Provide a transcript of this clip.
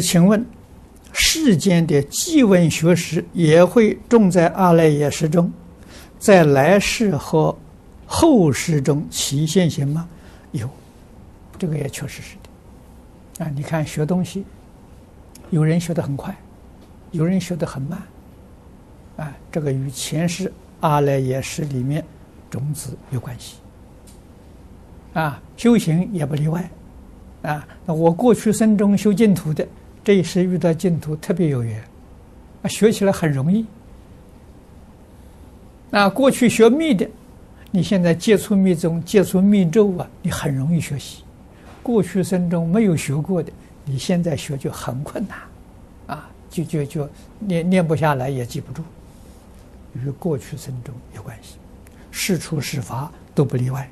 请问，世间的记闻学识也会种在阿赖耶识中，在来世和后世中起现行吗？有，这个也确实是的。啊，你看学东西，有人学得很快，有人学得很慢。啊，这个与前世阿赖耶识里面种子有关系。啊，修行也不例外。啊，那我过去生中修净土的，这一世遇到净土特别有缘，啊，学起来很容易。啊，过去学密的，你现在接触密宗、接触密咒啊，你很容易学习；过去生中没有学过的，你现在学就很困难，啊，就就就念念不下来，也记不住。与过去生中有关系，是出是法都不例外。